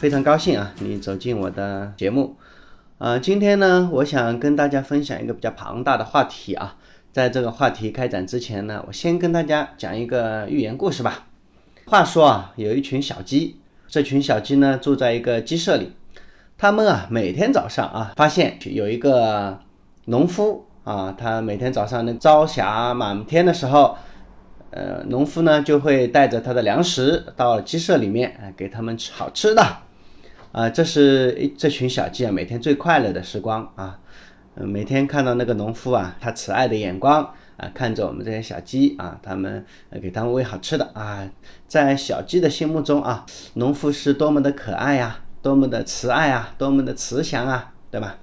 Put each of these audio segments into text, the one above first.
非常高兴啊，你走进我的节目。呃，今天呢，我想跟大家分享一个比较庞大的话题啊。在这个话题开展之前呢，我先跟大家讲一个寓言故事吧。话说啊，有一群小鸡，这群小鸡呢住在一个鸡舍里，他们啊每天早上啊发现有一个农夫啊，他每天早上那朝霞满天的时候。呃，农夫呢就会带着他的粮食到鸡舍里面，啊，给他们吃好吃的，啊，这是一这群小鸡啊每天最快乐的时光啊，每天看到那个农夫啊，他慈爱的眼光啊，看着我们这些小鸡啊，他们给他们喂好吃的啊，在小鸡的心目中啊，农夫是多么的可爱呀，多么的慈爱啊，多么的慈祥啊，对吧？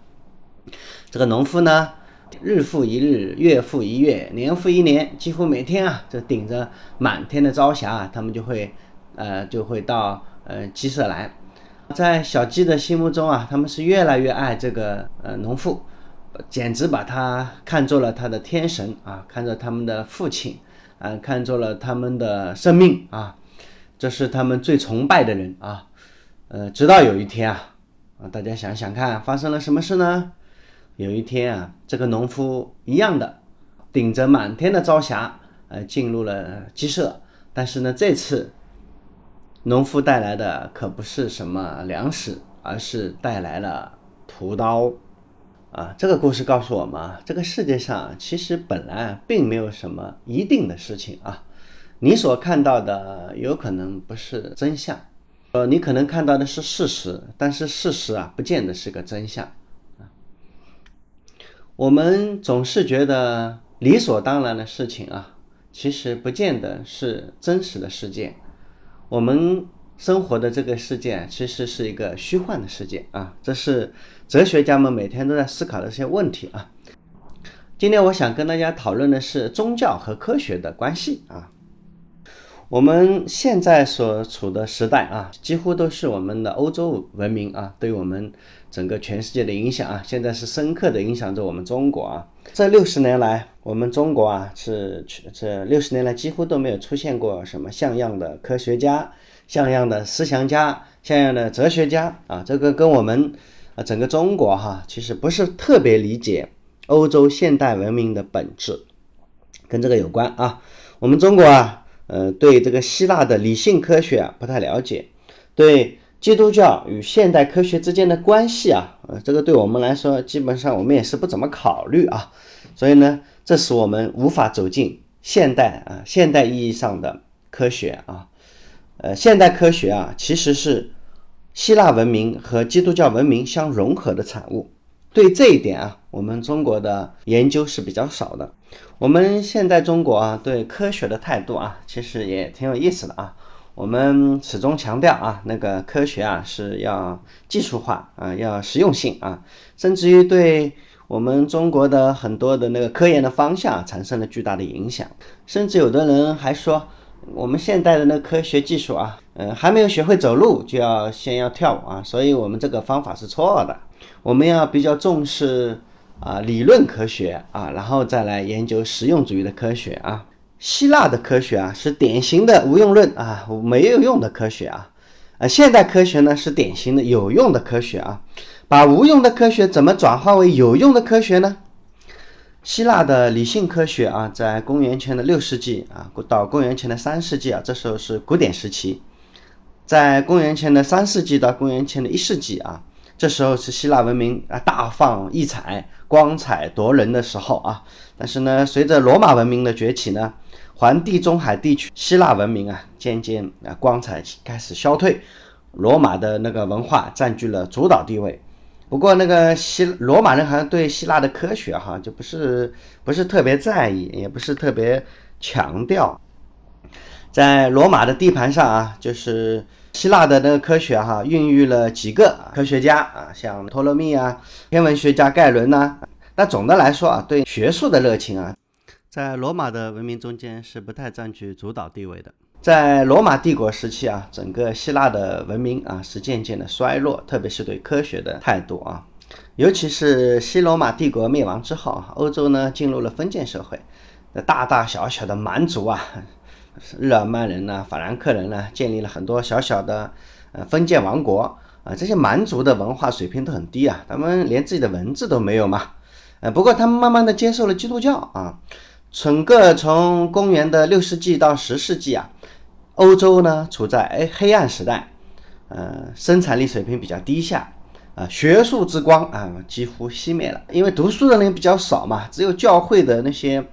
这个农夫呢？日复一日，月复一月，年复一年，几乎每天啊，就顶着满天的朝霞啊，他们就会，呃，就会到呃鸡舍来。在小鸡的心目中啊，他们是越来越爱这个呃农妇，简直把他看作了他的天神啊，看作他们的父亲啊，看作了他们的生命啊，这是他们最崇拜的人啊。呃，直到有一天啊，啊，大家想想看，发生了什么事呢？有一天啊，这个农夫一样的顶着满天的朝霞，呃，进入了鸡舍。但是呢，这次农夫带来的可不是什么粮食，而是带来了屠刀。啊，这个故事告诉我们啊，这个世界上其实本来并没有什么一定的事情啊。你所看到的有可能不是真相，呃，你可能看到的是事实，但是事实啊，不见得是个真相。我们总是觉得理所当然的事情啊，其实不见得是真实的世界。我们生活的这个世界其实是一个虚幻的世界啊，这是哲学家们每天都在思考的一些问题啊。今天我想跟大家讨论的是宗教和科学的关系啊。我们现在所处的时代啊，几乎都是我们的欧洲文明啊，对我们整个全世界的影响啊，现在是深刻的影响着我们中国啊。这六十年来，我们中国啊是这六十年来几乎都没有出现过什么像样的科学家、像样的思想家、像样的哲学家啊。这个跟我们啊整个中国哈，其实不是特别理解欧洲现代文明的本质，跟这个有关啊。我们中国啊。呃，对这个希腊的理性科学啊不太了解，对基督教与现代科学之间的关系啊，呃，这个对我们来说，基本上我们也是不怎么考虑啊，所以呢，这使我们无法走进现代啊，现代意义上的科学啊，呃，现代科学啊，其实是希腊文明和基督教文明相融合的产物。对这一点啊，我们中国的研究是比较少的。我们现在中国啊，对科学的态度啊，其实也挺有意思的啊。我们始终强调啊，那个科学啊是要技术化啊，要实用性啊，甚至于对我们中国的很多的那个科研的方向产生了巨大的影响。甚至有的人还说，我们现代的那科学技术啊，嗯，还没有学会走路就要先要跳舞啊，所以我们这个方法是错的。我们要比较重视啊理论科学啊，然后再来研究实用主义的科学啊。希腊的科学啊是典型的无用论啊，没有用的科学啊。呃，现代科学呢是典型的有用的科学啊。把无用的科学怎么转化为有用的科学呢？希腊的理性科学啊，在公元前的六世纪啊到公元前的三世纪啊，这时候是古典时期。在公元前的三世纪到公元前的一世纪啊。这时候是希腊文明啊大放异彩、光彩夺人的时候啊，但是呢，随着罗马文明的崛起呢，环地中海地区希腊文明啊渐渐啊光彩开始消退，罗马的那个文化占据了主导地位。不过那个希罗马人好像对希腊的科学哈就不是不是特别在意，也不是特别强调，在罗马的地盘上啊，就是。希腊的那个科学哈，孕育了几个科学家啊，像托勒密啊，天文学家盖伦呐。那总的来说啊，对学术的热情啊，在罗马的文明中间是不太占据主导地位的。在罗马帝国时期啊，整个希腊的文明啊是渐渐的衰落，特别是对科学的态度啊，尤其是西罗马帝国灭亡之后，欧洲呢进入了封建社会，那大大小小的蛮族啊。日耳曼人呢，法兰克人呢，建立了很多小小的呃封建王国啊，这些蛮族的文化水平都很低啊，他们连自己的文字都没有嘛。呃，不过他们慢慢的接受了基督教啊，整个从公元的六世纪到十世纪啊，欧洲呢处在哎黑暗时代，呃，生产力水平比较低下，啊，学术之光啊几乎熄灭了，因为读书的人比较少嘛，只有教会的那些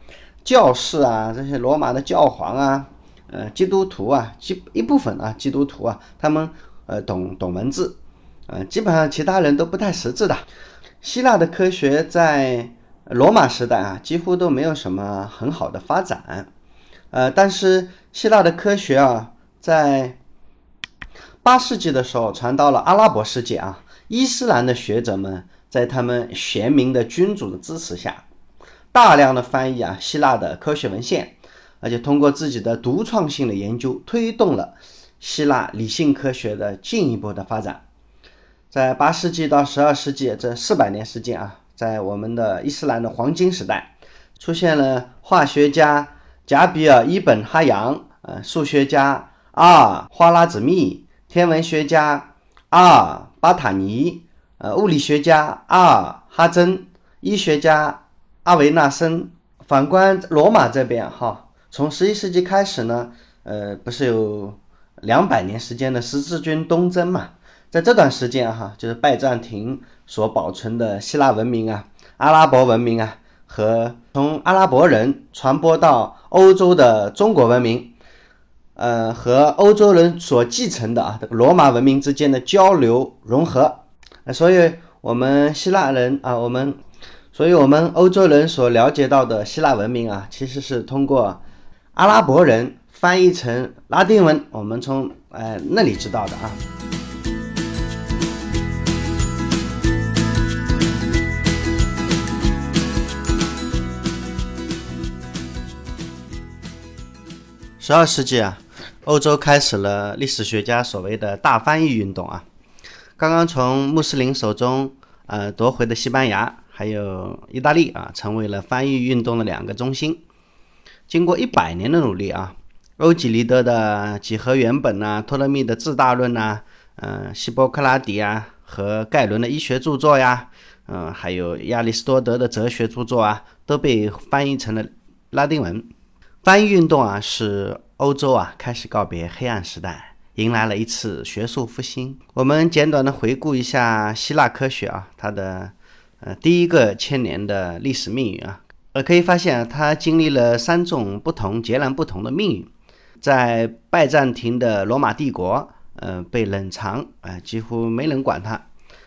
教士啊，这些罗马的教皇啊，呃，基督徒啊，基一部分啊，基督徒啊，他们呃懂懂文字。呃，基本上其他人都不太识字的。希腊的科学在罗马时代啊，几乎都没有什么很好的发展。呃，但是希腊的科学啊，在八世纪的时候传到了阿拉伯世界啊。伊斯兰的学者们在他们贤明的君主的支持下，大量的翻译啊希腊的科学文献，而且通过自己的独创性的研究，推动了希腊理性科学的进一步的发展。在八世纪到十二世纪这四百年时间啊，在我们的伊斯兰的黄金时代，出现了化学家贾比尔·伊本·哈扬，呃，数学家阿尔·花拉子密，天文学家阿尔·巴塔尼，呃，物理学家阿尔·哈珍，医学家阿维纳森。反观罗马这边哈，从十一世纪开始呢，呃，不是有两百年时间的十字军东征嘛？在这段时间哈，就是拜占庭所保存的希腊文明啊、阿拉伯文明啊，和从阿拉伯人传播到欧洲的中国文明，呃，和欧洲人所继承的啊这个罗马文明之间的交流融合，所以我们希腊人啊，我们，所以我们欧洲人所了解到的希腊文明啊，其实是通过阿拉伯人翻译成拉丁文，我们从呃那里知道的啊。十二世纪啊，欧洲开始了历史学家所谓的大翻译运动啊。刚刚从穆斯林手中呃夺回的西班牙还有意大利啊，成为了翻译运动的两个中心。经过一百年的努力啊，欧几里得的几何原本呐，托勒密的自大论呐，嗯，希波克拉底啊和盖伦的医学著作呀，嗯，还有亚里士多德的哲学著作啊，都被翻译成了拉丁文。翻译运动啊，使欧洲啊开始告别黑暗时代，迎来了一次学术复兴。我们简短的回顾一下希腊科学啊，它的呃第一个千年的历史命运啊，呃可以发现它经历了三种不同、截然不同的命运。在拜占庭的罗马帝国，呃被冷藏，呃几乎没人管它。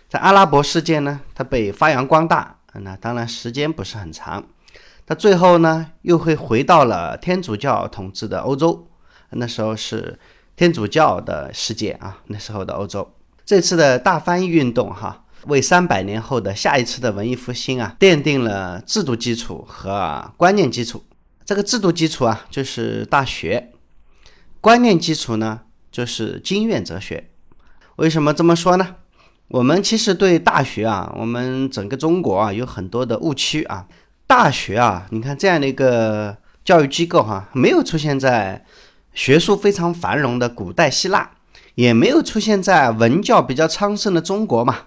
在阿拉伯世界呢，它被发扬光大，那当然时间不是很长。他最后呢，又会回到了天主教统治的欧洲，那时候是天主教的世界啊，那时候的欧洲。这次的大翻译运动哈，为三百年后的下一次的文艺复兴啊，奠定了制度基础和观念基础。这个制度基础啊，就是大学；观念基础呢，就是经院哲学。为什么这么说呢？我们其实对大学啊，我们整个中国啊，有很多的误区啊。大学啊，你看这样的一个教育机构哈，没有出现在学术非常繁荣的古代希腊，也没有出现在文教比较昌盛的中国嘛，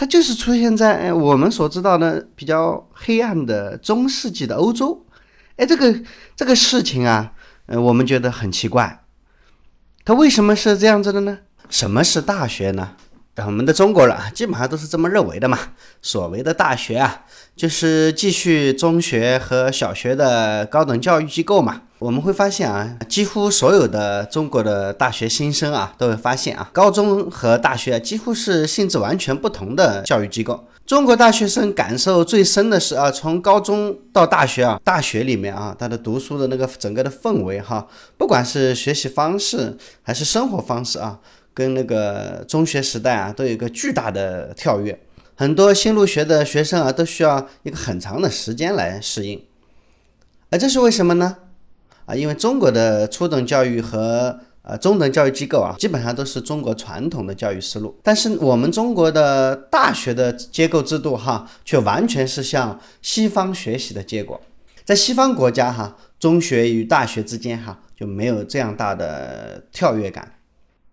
它就是出现在我们所知道的比较黑暗的中世纪的欧洲。哎，这个这个事情啊，呃，我们觉得很奇怪，它为什么是这样子的呢？什么是大学呢？我们的中国人啊，基本上都是这么认为的嘛。所谓的大学啊，就是继续中学和小学的高等教育机构嘛。我们会发现啊，几乎所有的中国的大学新生啊，都会发现啊，高中和大学几乎是性质完全不同的教育机构。中国大学生感受最深的是啊，从高中到大学啊，大学里面啊，他的读书的那个整个的氛围哈，不管是学习方式还是生活方式啊。跟那个中学时代啊，都有一个巨大的跳跃。很多新入学的学生啊，都需要一个很长的时间来适应。而这是为什么呢？啊，因为中国的初等教育和呃中等教育机构啊，基本上都是中国传统的教育思路。但是我们中国的大学的结构制度哈，却完全是向西方学习的结果。在西方国家哈，中学与大学之间哈就没有这样大的跳跃感。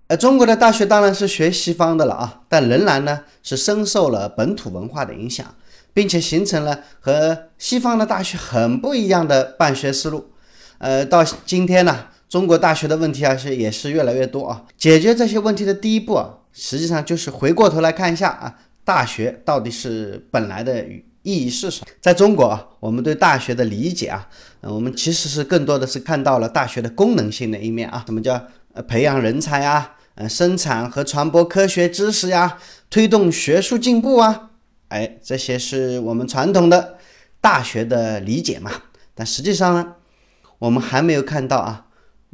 呃，中国的大学当然是学西方的了啊，但仍然呢是深受了本土文化的影响，并且形成了和西方的大学很不一样的办学思路。呃，到今天呢，中国大学的问题啊是也是越来越多啊。解决这些问题的第一步啊，实际上就是回过头来看一下啊，大学到底是本来的意义是什么？在中国啊，我们对大学的理解啊，呃，我们其实是更多的是看到了大学的功能性的一面啊，什么叫培养人才啊？呃，生产和传播科学知识呀，推动学术进步啊，哎，这些是我们传统的大学的理解嘛。但实际上呢，我们还没有看到啊，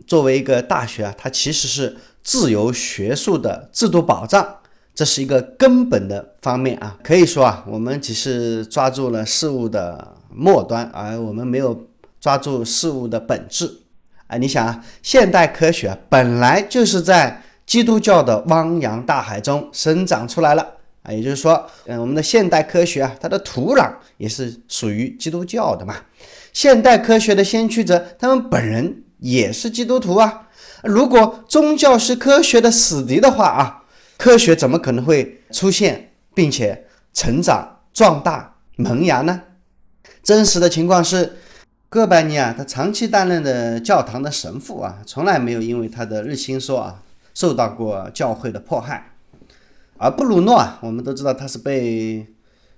作为一个大学啊，它其实是自由学术的制度保障，这是一个根本的方面啊。可以说啊，我们只是抓住了事物的末端，而我们没有抓住事物的本质。哎，你想啊，现代科学本来就是在基督教的汪洋大海中生长出来了啊，也就是说，嗯，我们的现代科学啊，它的土壤也是属于基督教的嘛。现代科学的先驱者，他们本人也是基督徒啊。如果宗教是科学的死敌的话啊，科学怎么可能会出现并且成长壮大萌芽呢？真实的情况是，哥白尼啊，他长期担任的教堂的神父啊，从来没有因为他的日心说啊。受到过教会的迫害，而布鲁诺啊，我们都知道他是被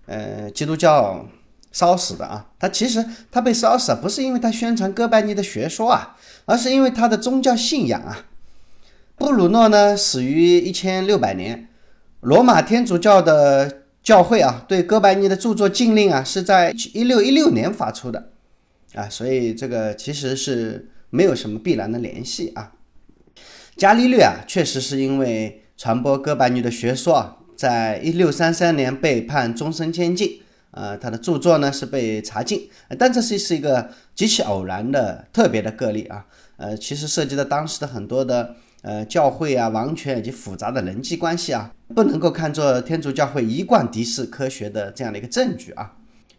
呃基督教烧死的啊。他其实他被烧死，不是因为他宣传哥白尼的学说啊，而是因为他的宗教信仰啊。布鲁诺呢，死于一千六百年，罗马天主教的教会啊，对哥白尼的著作禁令啊，是在一六一六年发出的啊，所以这个其实是没有什么必然的联系啊。伽利略啊，确实是因为传播哥白尼的学说啊，在一六三三年被判终身监禁。呃，他的著作呢是被查禁，但这是是一个极其偶然的特别的个例啊。呃，其实涉及到当时的很多的呃教会啊、王权以及复杂的人际关系啊，不能够看作天主教会一贯敌视科学的这样的一个证据啊。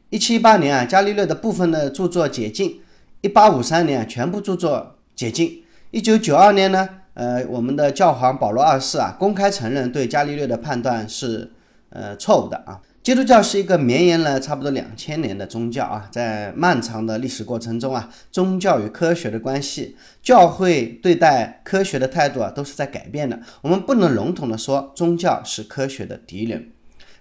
一七一八年啊，伽利略的部分的著作解禁；一八五三年全部著作解禁；一九九二年呢。呃，我们的教皇保罗二世啊，公开承认对伽利略的判断是呃错误的啊。基督教是一个绵延了差不多两千年的宗教啊，在漫长的历史过程中啊，宗教与科学的关系，教会对待科学的态度啊，都是在改变的。我们不能笼统的说宗教是科学的敌人。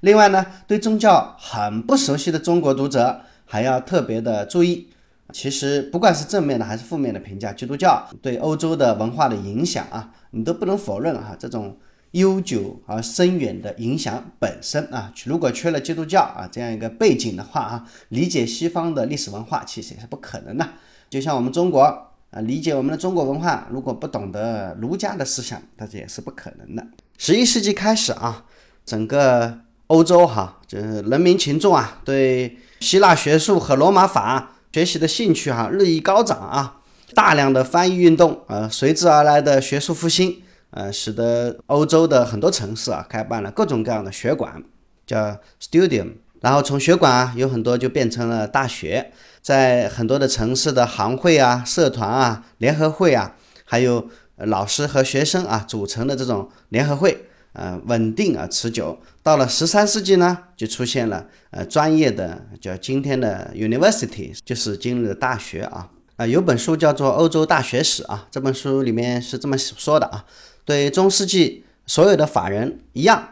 另外呢，对宗教很不熟悉的中国读者还要特别的注意。其实不管是正面的还是负面的评价，基督教对欧洲的文化的影响啊，你都不能否认啊。这种悠久而深远的影响本身啊，如果缺了基督教啊这样一个背景的话啊，理解西方的历史文化其实也是不可能的。就像我们中国啊，理解我们的中国文化，如果不懂得儒家的思想，那这也是不可能的。十一世纪开始啊，整个欧洲哈，就是人民群众啊，对希腊学术和罗马法。学习的兴趣哈日益高涨啊，大量的翻译运动呃随之而来的学术复兴呃使得欧洲的很多城市啊开办了各种各样的学馆，叫 studium，然后从学馆啊有很多就变成了大学，在很多的城市的行会啊、社团啊、联合会啊，还有老师和学生啊组成的这种联合会。呃，稳定而持久。到了十三世纪呢，就出现了呃专业的叫今天的 university，就是今日的大学啊。啊，有本书叫做《欧洲大学史》啊，这本书里面是这么说的啊：对中世纪所有的法人一样，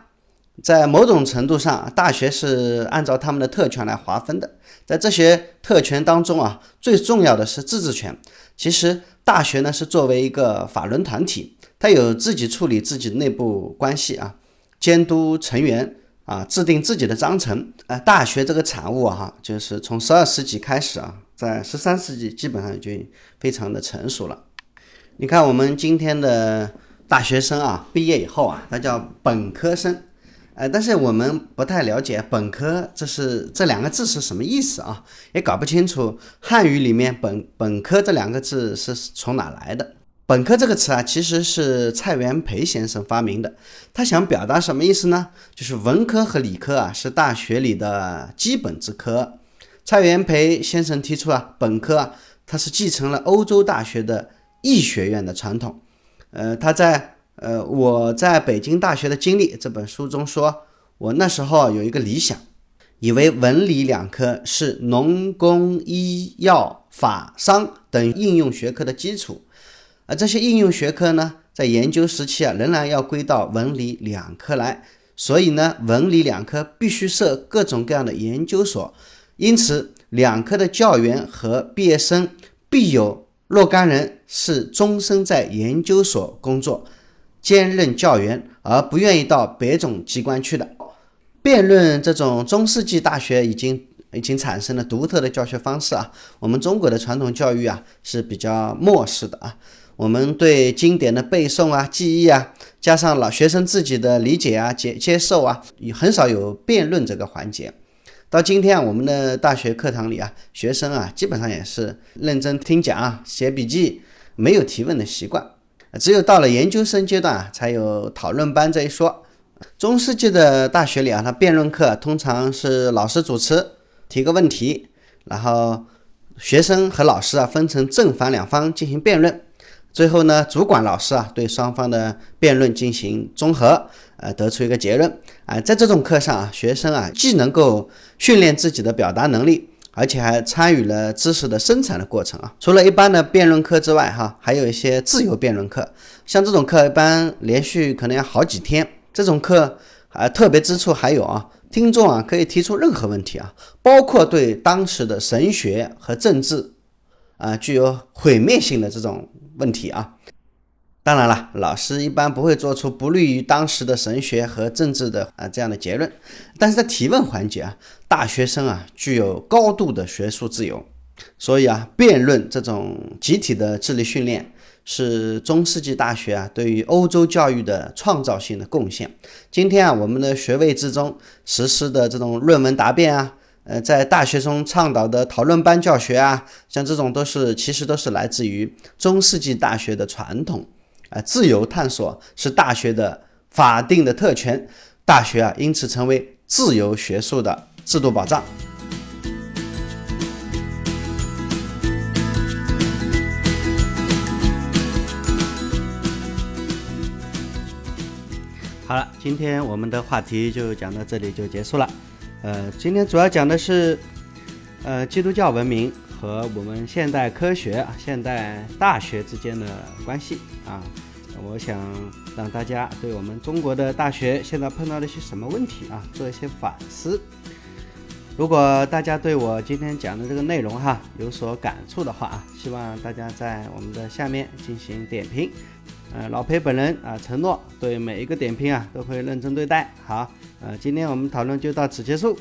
在某种程度上，大学是按照他们的特权来划分的。在这些特权当中啊，最重要的是自治权。其实大学呢是作为一个法人团体。它有自己处理自己内部关系啊，监督成员啊，制定自己的章程啊。大学这个产物哈，就是从十二世纪开始啊，在十三世纪基本上就非常的成熟了。你看我们今天的大学生啊，毕业以后啊，他叫本科生，呃，但是我们不太了解本科这是这两个字是什么意思啊，也搞不清楚汉语里面本本科这两个字是从哪来的。本科这个词啊，其实是蔡元培先生发明的。他想表达什么意思呢？就是文科和理科啊，是大学里的基本之科。蔡元培先生提出啊，本科啊，它是继承了欧洲大学的医学院的传统。呃，他在呃，我在北京大学的经历这本书中说，我那时候有一个理想，以为文理两科是农工医药法商等应用学科的基础，而这些应用学科呢，在研究时期啊，仍然要归到文理两科来，所以呢，文理两科必须设各种各样的研究所，因此两科的教员和毕业生必有若干人是终身在研究所工作。兼任教员，而不愿意到别种机关去的。辩论这种中世纪大学已经已经产生了独特的教学方式啊。我们中国的传统教育啊是比较漠视的啊。我们对经典的背诵啊、记忆啊，加上老学生自己的理解啊、接接受啊，也很少有辩论这个环节。到今天啊，我们的大学课堂里啊，学生啊基本上也是认真听讲啊、写笔记，没有提问的习惯。只有到了研究生阶段啊，才有讨论班这一说。中世纪的大学里啊，它辩论课通常是老师主持，提个问题，然后学生和老师啊分成正反两方进行辩论，最后呢，主管老师啊对双方的辩论进行综合，呃，得出一个结论。啊，在这种课上啊，学生啊既能够训练自己的表达能力。而且还参与了知识的生产的过程啊！除了一般的辩论课之外，哈，还有一些自由辩论课。像这种课，一般连续可能要好几天。这种课啊，特别之处还有啊，听众啊可以提出任何问题啊，包括对当时的神学和政治啊具有毁灭性的这种问题啊。当然了，老师一般不会做出不利于当时的神学和政治的啊这样的结论，但是在提问环节啊，大学生啊具有高度的学术自由，所以啊，辩论这种集体的智力训练是中世纪大学啊对于欧洲教育的创造性的贡献。今天啊，我们的学位之中实施的这种论文答辩啊，呃，在大学中倡导的讨论班教学啊，像这种都是其实都是来自于中世纪大学的传统。啊，自由探索是大学的法定的特权，大学啊因此成为自由学术的制度保障。好了，今天我们的话题就讲到这里就结束了。呃，今天主要讲的是呃基督教文明和我们现代科学、现代大学之间的关系啊。我想让大家对我们中国的大学现在碰到了一些什么问题啊，做一些反思。如果大家对我今天讲的这个内容哈有所感触的话啊，希望大家在我们的下面进行点评。呃，老裴本人啊承诺对每一个点评啊都会认真对待。好，呃，今天我们讨论就到此结束。